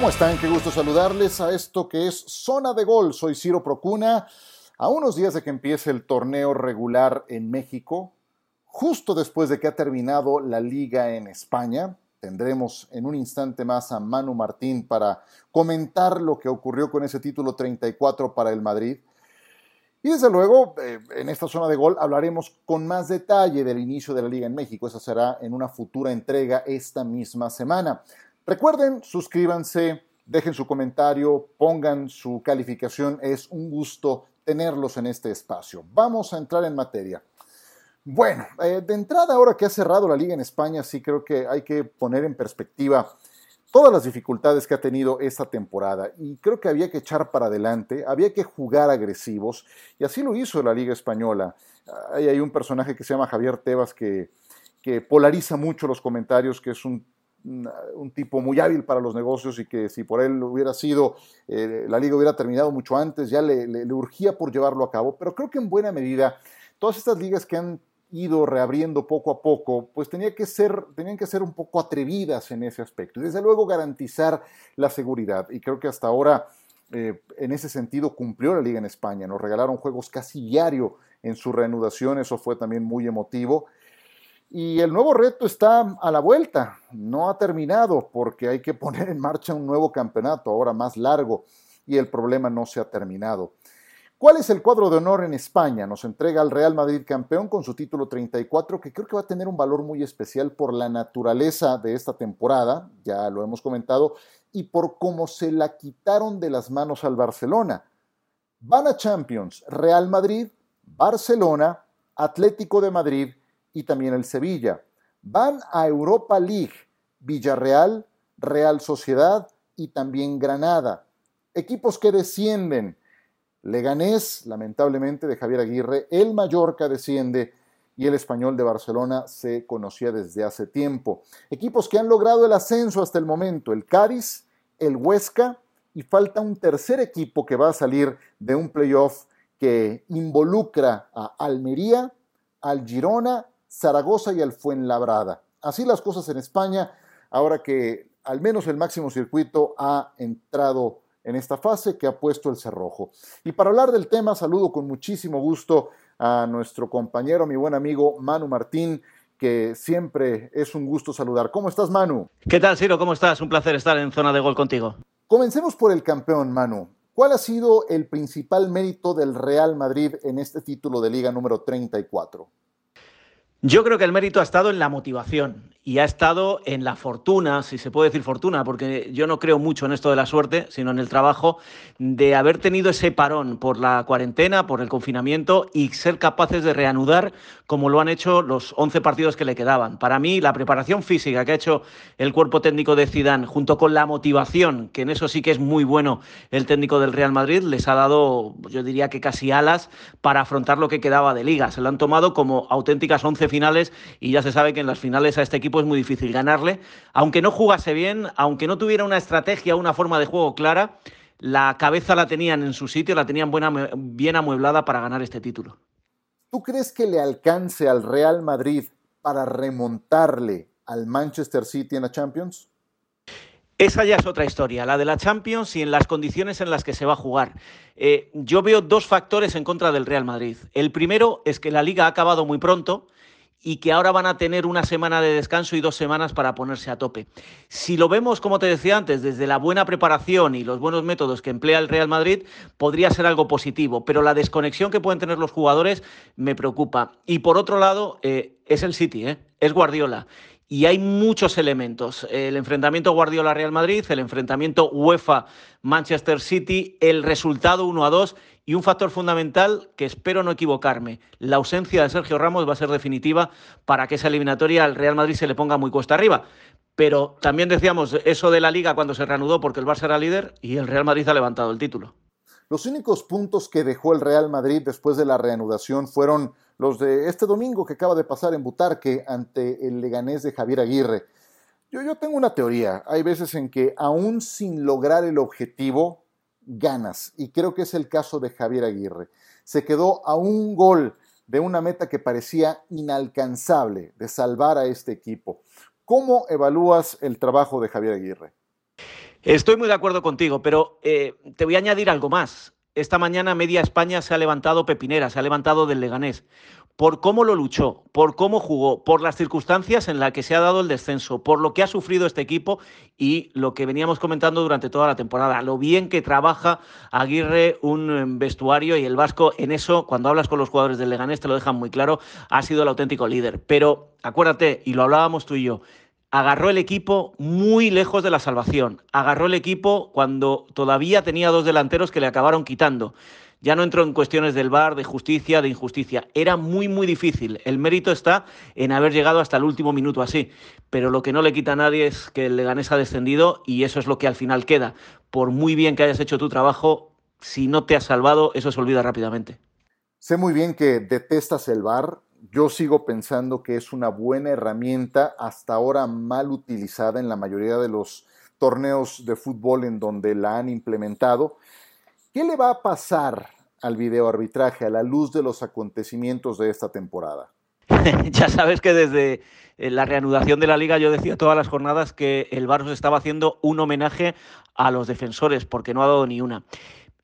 ¿Cómo están? Qué gusto saludarles a esto que es Zona de Gol. Soy Ciro Procuna. A unos días de que empiece el torneo regular en México, justo después de que ha terminado la liga en España, tendremos en un instante más a Manu Martín para comentar lo que ocurrió con ese título 34 para el Madrid. Y desde luego, eh, en esta zona de gol hablaremos con más detalle del inicio de la liga en México. Esa será en una futura entrega esta misma semana. Recuerden, suscríbanse, dejen su comentario, pongan su calificación. Es un gusto tenerlos en este espacio. Vamos a entrar en materia. Bueno, eh, de entrada, ahora que ha cerrado la liga en España, sí creo que hay que poner en perspectiva todas las dificultades que ha tenido esta temporada y creo que había que echar para adelante, había que jugar agresivos y así lo hizo la Liga Española. hay un personaje que se llama Javier Tebas que, que polariza mucho los comentarios, que es un un tipo muy hábil para los negocios y que si por él hubiera sido, eh, la liga hubiera terminado mucho antes, ya le, urgía por llevarlo a cabo, pero creo que en buena medida todas estas ligas que han ido reabriendo poco a poco, pues tenía que ser, tenían que ser un poco atrevidas en ese aspecto y desde luego garantizar la seguridad. Y creo que hasta ahora eh, en ese sentido cumplió la liga en España, nos regalaron juegos casi diario en su reanudación, eso fue también muy emotivo. Y el nuevo reto está a la vuelta, no ha terminado porque hay que poner en marcha un nuevo campeonato, ahora más largo, y el problema no se ha terminado. ¿Cuál es el cuadro de honor en España? Nos entrega el Real Madrid campeón con su título 34, que creo que va a tener un valor muy especial por la naturaleza de esta temporada, ya lo hemos comentado, y por cómo se la quitaron de las manos al Barcelona. Van a Champions, Real Madrid, Barcelona, Atlético de Madrid, y también el Sevilla. Van a Europa League, Villarreal, Real Sociedad y también Granada. Equipos que descienden. Leganés, lamentablemente, de Javier Aguirre, el Mallorca desciende y el español de Barcelona se conocía desde hace tiempo. Equipos que han logrado el ascenso hasta el momento, el Cádiz, el Huesca y falta un tercer equipo que va a salir de un playoff que involucra a Almería, al Girona Zaragoza y al Fuenlabrada. Así las cosas en España, ahora que al menos el máximo circuito ha entrado en esta fase que ha puesto el cerrojo. Y para hablar del tema, saludo con muchísimo gusto a nuestro compañero, mi buen amigo Manu Martín, que siempre es un gusto saludar. ¿Cómo estás, Manu? ¿Qué tal, Ciro? ¿Cómo estás? Un placer estar en zona de gol contigo. Comencemos por el campeón, Manu. ¿Cuál ha sido el principal mérito del Real Madrid en este título de liga número 34? Yo creo que el mérito ha estado en la motivación y ha estado en la fortuna, si se puede decir fortuna, porque yo no creo mucho en esto de la suerte, sino en el trabajo de haber tenido ese parón por la cuarentena, por el confinamiento y ser capaces de reanudar como lo han hecho los 11 partidos que le quedaban. Para mí, la preparación física que ha hecho el cuerpo técnico de Zidane, junto con la motivación, que en eso sí que es muy bueno el técnico del Real Madrid, les ha dado, yo diría que casi alas para afrontar lo que quedaba de liga. Se lo han tomado como auténticas 11 finales y ya se sabe que en las finales a este equipo es muy difícil ganarle. Aunque no jugase bien, aunque no tuviera una estrategia, una forma de juego clara, la cabeza la tenían en su sitio, la tenían buena, bien amueblada para ganar este título. ¿Tú crees que le alcance al Real Madrid para remontarle al Manchester City en la Champions? Esa ya es otra historia, la de la Champions y en las condiciones en las que se va a jugar. Eh, yo veo dos factores en contra del Real Madrid. El primero es que la liga ha acabado muy pronto y que ahora van a tener una semana de descanso y dos semanas para ponerse a tope. Si lo vemos, como te decía antes, desde la buena preparación y los buenos métodos que emplea el Real Madrid, podría ser algo positivo, pero la desconexión que pueden tener los jugadores me preocupa. Y por otro lado, eh, es el City, ¿eh? es Guardiola y hay muchos elementos. El enfrentamiento Guardiola-Real Madrid, el enfrentamiento UEFA-Manchester City, el resultado 1 a 2 y un factor fundamental que espero no equivocarme. La ausencia de Sergio Ramos va a ser definitiva para que esa eliminatoria al Real Madrid se le ponga muy cuesta arriba. Pero también decíamos eso de la liga cuando se reanudó porque el Barça era líder y el Real Madrid ha levantado el título. Los únicos puntos que dejó el Real Madrid después de la reanudación fueron los de este domingo que acaba de pasar en Butarque ante el Leganés de Javier Aguirre. Yo, yo tengo una teoría. Hay veces en que aún sin lograr el objetivo, ganas. Y creo que es el caso de Javier Aguirre. Se quedó a un gol de una meta que parecía inalcanzable de salvar a este equipo. ¿Cómo evalúas el trabajo de Javier Aguirre? Estoy muy de acuerdo contigo, pero eh, te voy a añadir algo más. Esta mañana media España se ha levantado pepinera, se ha levantado del Leganés por cómo lo luchó, por cómo jugó, por las circunstancias en las que se ha dado el descenso, por lo que ha sufrido este equipo y lo que veníamos comentando durante toda la temporada, lo bien que trabaja Aguirre un eh, vestuario y el Vasco en eso, cuando hablas con los jugadores del Leganés te lo dejan muy claro, ha sido el auténtico líder. Pero acuérdate, y lo hablábamos tú y yo, agarró el equipo muy lejos de la salvación, agarró el equipo cuando todavía tenía dos delanteros que le acabaron quitando. Ya no entro en cuestiones del VAR, de justicia, de injusticia. Era muy, muy difícil. El mérito está en haber llegado hasta el último minuto así. Pero lo que no le quita a nadie es que el Leganés ha descendido y eso es lo que al final queda. Por muy bien que hayas hecho tu trabajo, si no te has salvado, eso se olvida rápidamente. Sé muy bien que detestas el VAR. Yo sigo pensando que es una buena herramienta, hasta ahora mal utilizada en la mayoría de los torneos de fútbol en donde la han implementado. ¿Qué le va a pasar al videoarbitraje a la luz de los acontecimientos de esta temporada? ya sabes que desde eh, la reanudación de la liga yo decía todas las jornadas que el Barros estaba haciendo un homenaje a los defensores porque no ha dado ni una.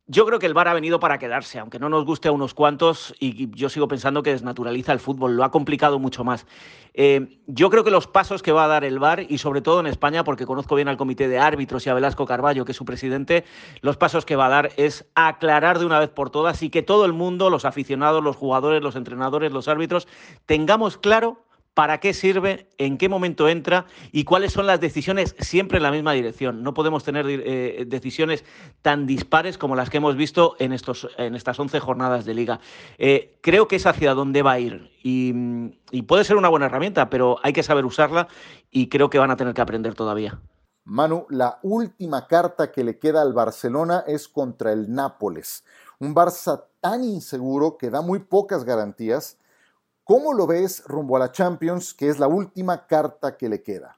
Yo creo que el VAR ha venido para quedarse, aunque no nos guste a unos cuantos, y yo sigo pensando que desnaturaliza el fútbol, lo ha complicado mucho más. Eh, yo creo que los pasos que va a dar el VAR, y sobre todo en España, porque conozco bien al comité de árbitros y a Velasco Carballo, que es su presidente, los pasos que va a dar es aclarar de una vez por todas y que todo el mundo, los aficionados, los jugadores, los entrenadores, los árbitros, tengamos claro para qué sirve, en qué momento entra y cuáles son las decisiones siempre en la misma dirección. No podemos tener eh, decisiones tan dispares como las que hemos visto en, estos, en estas 11 jornadas de liga. Eh, creo que es hacia dónde va a ir y, y puede ser una buena herramienta, pero hay que saber usarla y creo que van a tener que aprender todavía. Manu, la última carta que le queda al Barcelona es contra el Nápoles. Un Barça tan inseguro que da muy pocas garantías ¿Cómo lo ves rumbo a la Champions, que es la última carta que le queda?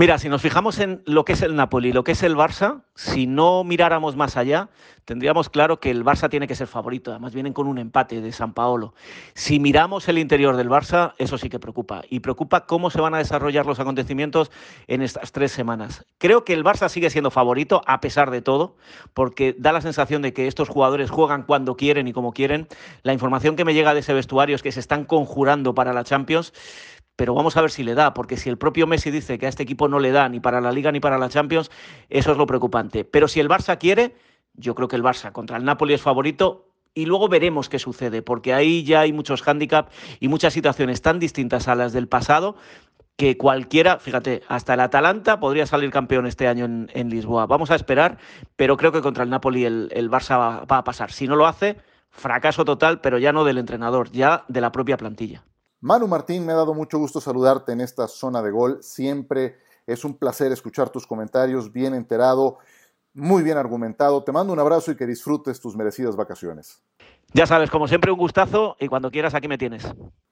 Mira, si nos fijamos en lo que es el Napoli, lo que es el Barça, si no miráramos más allá, tendríamos claro que el Barça tiene que ser favorito. Además, vienen con un empate de San Paolo. Si miramos el interior del Barça, eso sí que preocupa. Y preocupa cómo se van a desarrollar los acontecimientos en estas tres semanas. Creo que el Barça sigue siendo favorito, a pesar de todo, porque da la sensación de que estos jugadores juegan cuando quieren y como quieren. La información que me llega de ese vestuario es que se están conjurando para la Champions pero vamos a ver si le da, porque si el propio Messi dice que a este equipo no le da ni para la Liga ni para la Champions, eso es lo preocupante. Pero si el Barça quiere, yo creo que el Barça contra el Napoli es favorito y luego veremos qué sucede, porque ahí ya hay muchos hándicaps y muchas situaciones tan distintas a las del pasado que cualquiera, fíjate, hasta el Atalanta podría salir campeón este año en, Lisboa. Vamos a esperar, pero creo que contra el Napoli el, Barça va a pasar. Si no lo hace, fracaso total, pero ya no del entrenador, ya de la propia plantilla. Manu Martín, me ha dado mucho gusto saludarte en esta zona de gol. Siempre es un placer escuchar tus comentarios, bien enterado, muy bien argumentado. Te mando un abrazo y que disfrutes tus merecidas vacaciones. Ya sabes, como siempre, un gustazo y cuando quieras aquí me tienes.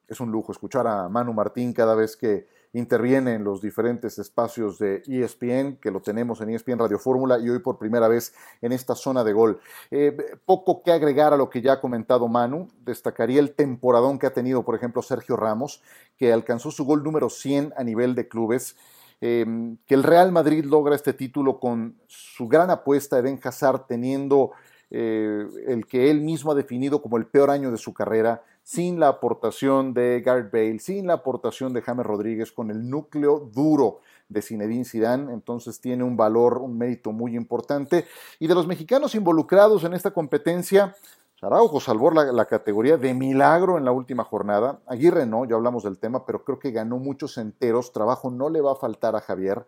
Es un lujo escuchar a Manu Martín cada vez que interviene en los diferentes espacios de ESPN, que lo tenemos en ESPN Radio Fórmula y hoy por primera vez en esta zona de gol. Eh, poco que agregar a lo que ya ha comentado Manu, destacaría el temporadón que ha tenido, por ejemplo, Sergio Ramos, que alcanzó su gol número 100 a nivel de clubes. Em, que el Real Madrid logra este título con su gran apuesta de Eden Hazard teniendo eh, el que él mismo ha definido como el peor año de su carrera, sin la aportación de Gareth Bale, sin la aportación de James Rodríguez, con el núcleo duro de Zinedine Zidane, entonces tiene un valor, un mérito muy importante. Y de los mexicanos involucrados en esta competencia, Araujo salvó la, la, categoría de milagro en la última jornada. Aguirre no, ya hablamos del tema, pero creo que ganó muchos enteros. Trabajo no le va a faltar a Javier.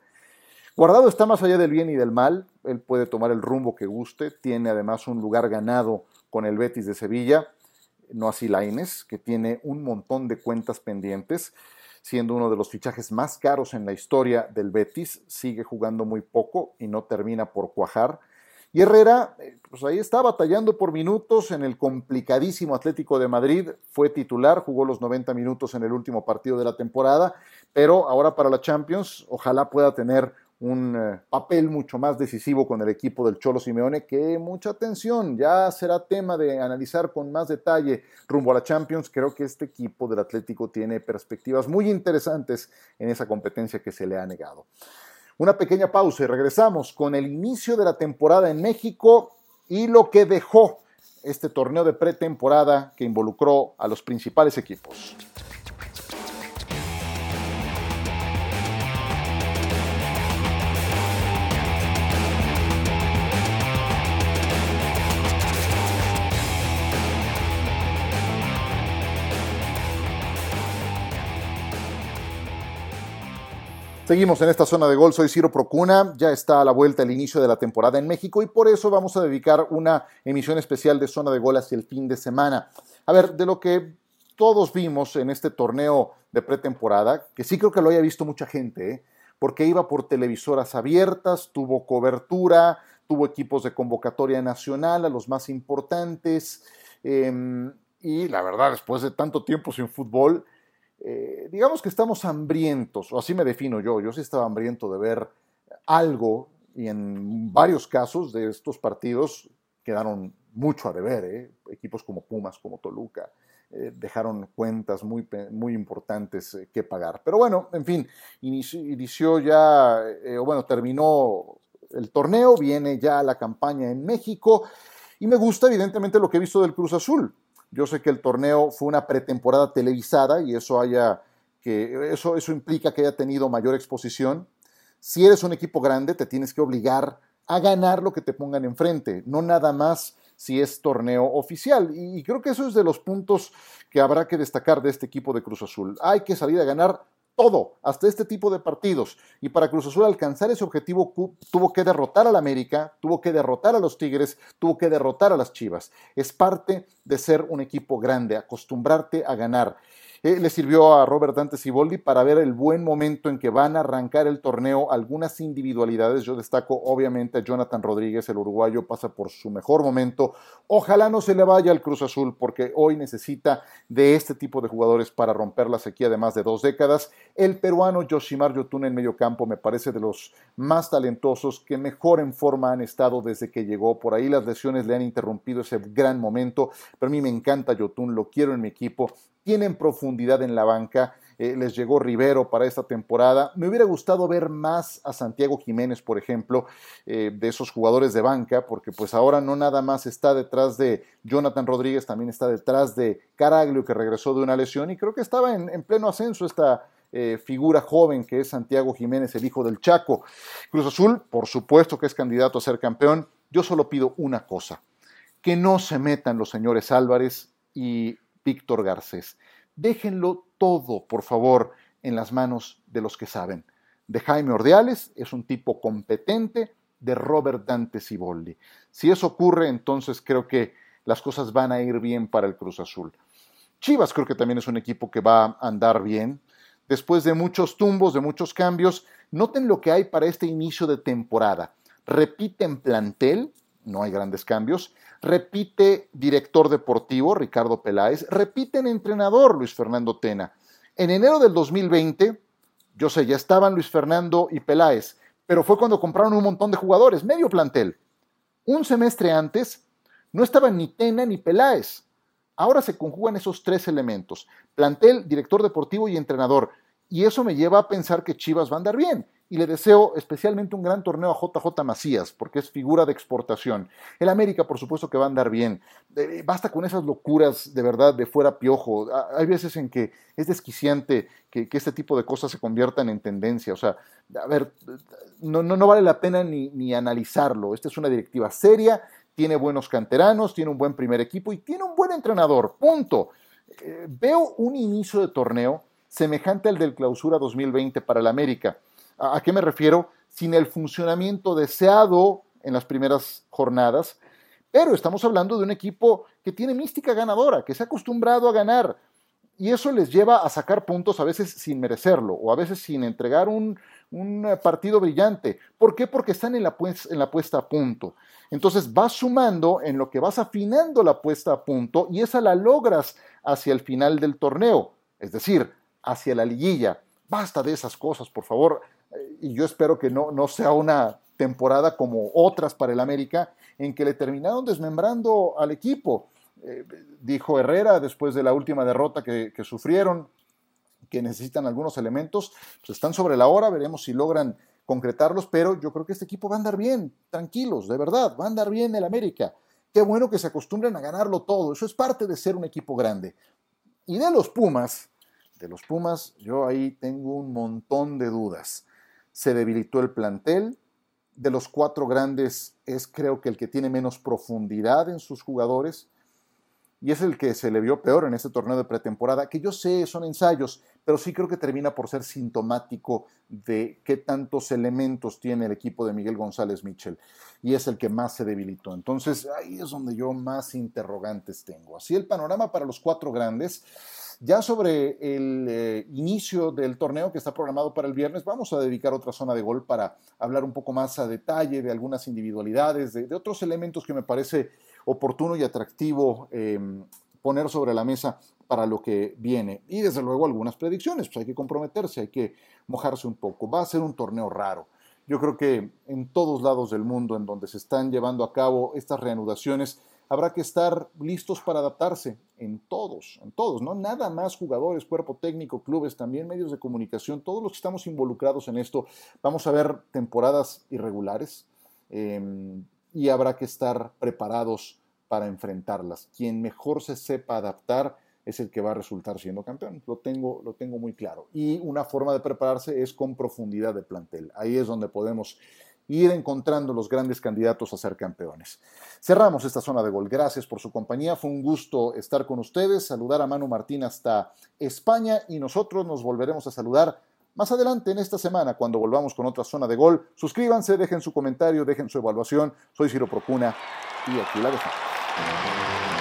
Guardado está más allá del bien y del mal. Él puede tomar el rumbo que guste. Tiene además un lugar ganado con el Betis de Sevilla no así que tiene un montón de cuentas pendientes, siendo uno de los fichajes más caros en la historia del Betis, sigue jugando muy poco y no termina por cuajar. Y Herrera, eh, pues ahí está batallando por minutos en el complicadísimo Atlético de Madrid, fue titular, jugó los 90 minutos en el último partido de la temporada, pero ahora para la Champions, ojalá pueda tener un eh, papel mucho más decisivo con el equipo del Cholo Simeone, que mucha atención, ya será tema de analizar con más detalle rumbo a la Champions. Creo que este equipo del Atlético tiene perspectivas muy interesantes en esa competencia que se le ha negado. Una pequeña pausa y regresamos con el inicio de la temporada en México y lo que dejó este torneo de pretemporada que involucró a los principales equipos. Seguimos en esta zona de gol, soy Ciro Procuna, ya está a la vuelta el inicio de la temporada en México y por eso vamos a dedicar una emisión especial de zona de gol hacia el fin de semana. A ver, de lo que todos vimos en este torneo de pretemporada, que sí creo que lo haya visto mucha gente, ¿eh? porque iba por televisoras abiertas, tuvo cobertura, tuvo equipos de convocatoria nacional a los más importantes, em, y la verdad, después de tanto tiempo sin fútbol, eh, digamos que estamos hambrientos, o así me defino yo, yo sí estaba hambriento de ver algo y en varios casos de estos partidos quedaron mucho a deber, ¿eh? equipos como Pumas, como Toluca, eh, dejaron cuentas muy, muy importantes que pagar. Pero bueno, en fin, inició ya, o bueno, terminó el torneo, viene ya la campaña en México y me gusta evidentemente lo que he visto del Cruz Azul. Yo sé que el torneo fue una pretemporada televisada y eso haya que eso, eso implica que haya tenido mayor exposición. Si eres un equipo grande, te tienes que obligar a ganar lo que te pongan enfrente, no nada más si es torneo oficial. Y, creo que eso es de los puntos que habrá que destacar de este equipo de Cruz Azul. Hay que salir a ganar todo, hasta este tipo de partidos. Y para Cruz Azul alcanzar ese objetivo tuvo que derrotar al América, tuvo que derrotar a los Tigres, tuvo que derrotar a las Chivas. Es parte de ser un equipo grande, acostumbrarte a ganar. Eh, le sirvió a Robert Dante Siboldi para ver el buen momento en que van a arrancar el torneo, algunas individualidades. Yo destaco obviamente a Jonathan Rodríguez, el uruguayo, pasa por su mejor momento. Ojalá no se le vaya al Cruz Azul porque hoy necesita de este tipo de jugadores para romper la sequía de más de dos décadas. El peruano Yoshimar Yotun en medio campo me parece de los más talentosos que mejor en forma han estado desde que llegó. Por ahí las lesiones le han interrumpido ese gran momento, pero a mí me encanta Yotun, lo quiero en mi equipo tienen profundidad en la banca. Eh, les llegó Rivero para esta temporada. Me hubiera gustado ver más a Santiago Jiménez, por ejemplo, eh, de esos jugadores de banca, porque pues ahora no nada más está detrás de Jonathan Rodríguez, también está detrás de Caraglio, que regresó de una lesión y creo que estaba en, pleno ascenso esta eh, figura joven que es Santiago Jiménez, el hijo del Chaco. Cruz Azul, por supuesto que es candidato a ser campeón. Yo solo pido una cosa, que no se metan los señores Álvarez y Víctor Garcés. Déjenlo todo, por favor, en las manos de los que saben. De Jaime Ordeales, es un tipo competente, de Robert Dante Ciboldi. Si eso ocurre, entonces creo que las cosas van a ir bien para el Cruz Azul. Chivas creo que también es un equipo que va a andar bien. Después de muchos tumbos, de muchos cambios, noten lo que hay para este inicio de temporada. Repiten plantel, no hay grandes cambios. Repite director deportivo Ricardo Peláez, repite entrenador Luis Fernando Tena. En enero del 2020, yo sé, ya estaban Luis Fernando y Peláez, pero fue cuando compraron un montón de jugadores, medio plantel. Un semestre antes no estaban ni Tena ni Peláez. Ahora se conjugan esos tres elementos, plantel, director deportivo y entrenador. Y eso me lleva a pensar que Chivas va a andar bien y le deseo especialmente un gran torneo a JJ Macías, porque es figura de exportación. El América, por supuesto que va a andar bien. basta con esas locuras de verdad de fuera piojo. Hay veces en que es desquiciante que, este tipo de cosas se conviertan en tendencia. O sea, a ver, no, no, vale la pena ni, ni analizarlo. Esta es una directiva seria, tiene buenos canteranos, tiene un buen primer equipo y tiene un buen entrenador. Punto. Eh, veo un inicio de torneo semejante al del Clausura 2020 para el América ¿A qué me refiero? Sin el funcionamiento deseado en las primeras jornadas, pero estamos hablando de un equipo que tiene mística ganadora, que se ha acostumbrado a ganar, y eso les lleva a sacar puntos a veces sin merecerlo, o a veces sin entregar un, partido brillante. ¿Por qué? Porque están en la, en la puesta a punto. Entonces vas sumando en lo que vas afinando la puesta a punto y esa la logras hacia el final del torneo, es decir, hacia la liguilla. Basta de esas cosas, por favor y yo espero que no, no sea una temporada como otras para el América, en que le terminaron desmembrando al equipo. Eh, dijo Herrera después de la última derrota que, sufrieron, que necesitan algunos elementos, pues están sobre la hora, veremos si logran concretarlos, pero yo creo que este equipo va a andar bien, tranquilos, de verdad, va a andar bien el América. Qué bueno que se acostumbren a ganarlo todo, eso es parte de ser un equipo grande. Y de los Pumas, de los Pumas, yo ahí tengo un montón de dudas. Se debilitó el plantel, de los cuatro grandes es creo que el que tiene menos profundidad en sus jugadores y es el que se le vio peor en este torneo de pretemporada, que yo sé son ensayos, pero sí creo que termina por ser sintomático de qué tantos elementos tiene el equipo de Miguel González Mitchell y es el que más se debilitó. Entonces ahí es donde yo más interrogantes tengo. Así el panorama para los cuatro grandes. Ya sobre el eh, inicio del torneo que está programado para el viernes, vamos a dedicar otra zona de gol para hablar un poco más a detalle de algunas individualidades, de, otros elementos que me parece oportuno y atractivo em, poner sobre la mesa para lo que viene. Y desde luego algunas predicciones, pues hay que comprometerse, hay que mojarse un poco. Va a ser un torneo raro. Yo creo que en todos lados del mundo en donde se están llevando a cabo estas reanudaciones, habrá que estar listos para adaptarse en todos, en todos, ¿no? Nada más jugadores, cuerpo técnico, clubes, también medios de comunicación, todos los que estamos involucrados en esto, vamos a ver temporadas irregulares em, y habrá que estar preparados para enfrentarlas. Quien mejor se sepa adaptar es el que va a resultar siendo campeón. Lo tengo, lo tengo muy claro. Y una forma de prepararse es con profundidad de plantel. Ahí es donde podemos ir encontrando los grandes candidatos a ser campeones. Cerramos esta zona de gol. Gracias por su compañía. Fue un gusto estar con ustedes, saludar a Manu Martín hasta España y nosotros nos volveremos a saludar más adelante en esta semana cuando volvamos con otra zona de gol. Suscríbanse, dejen su comentario, dejen su evaluación. Soy Ciro Procuna y aquí la dejamos.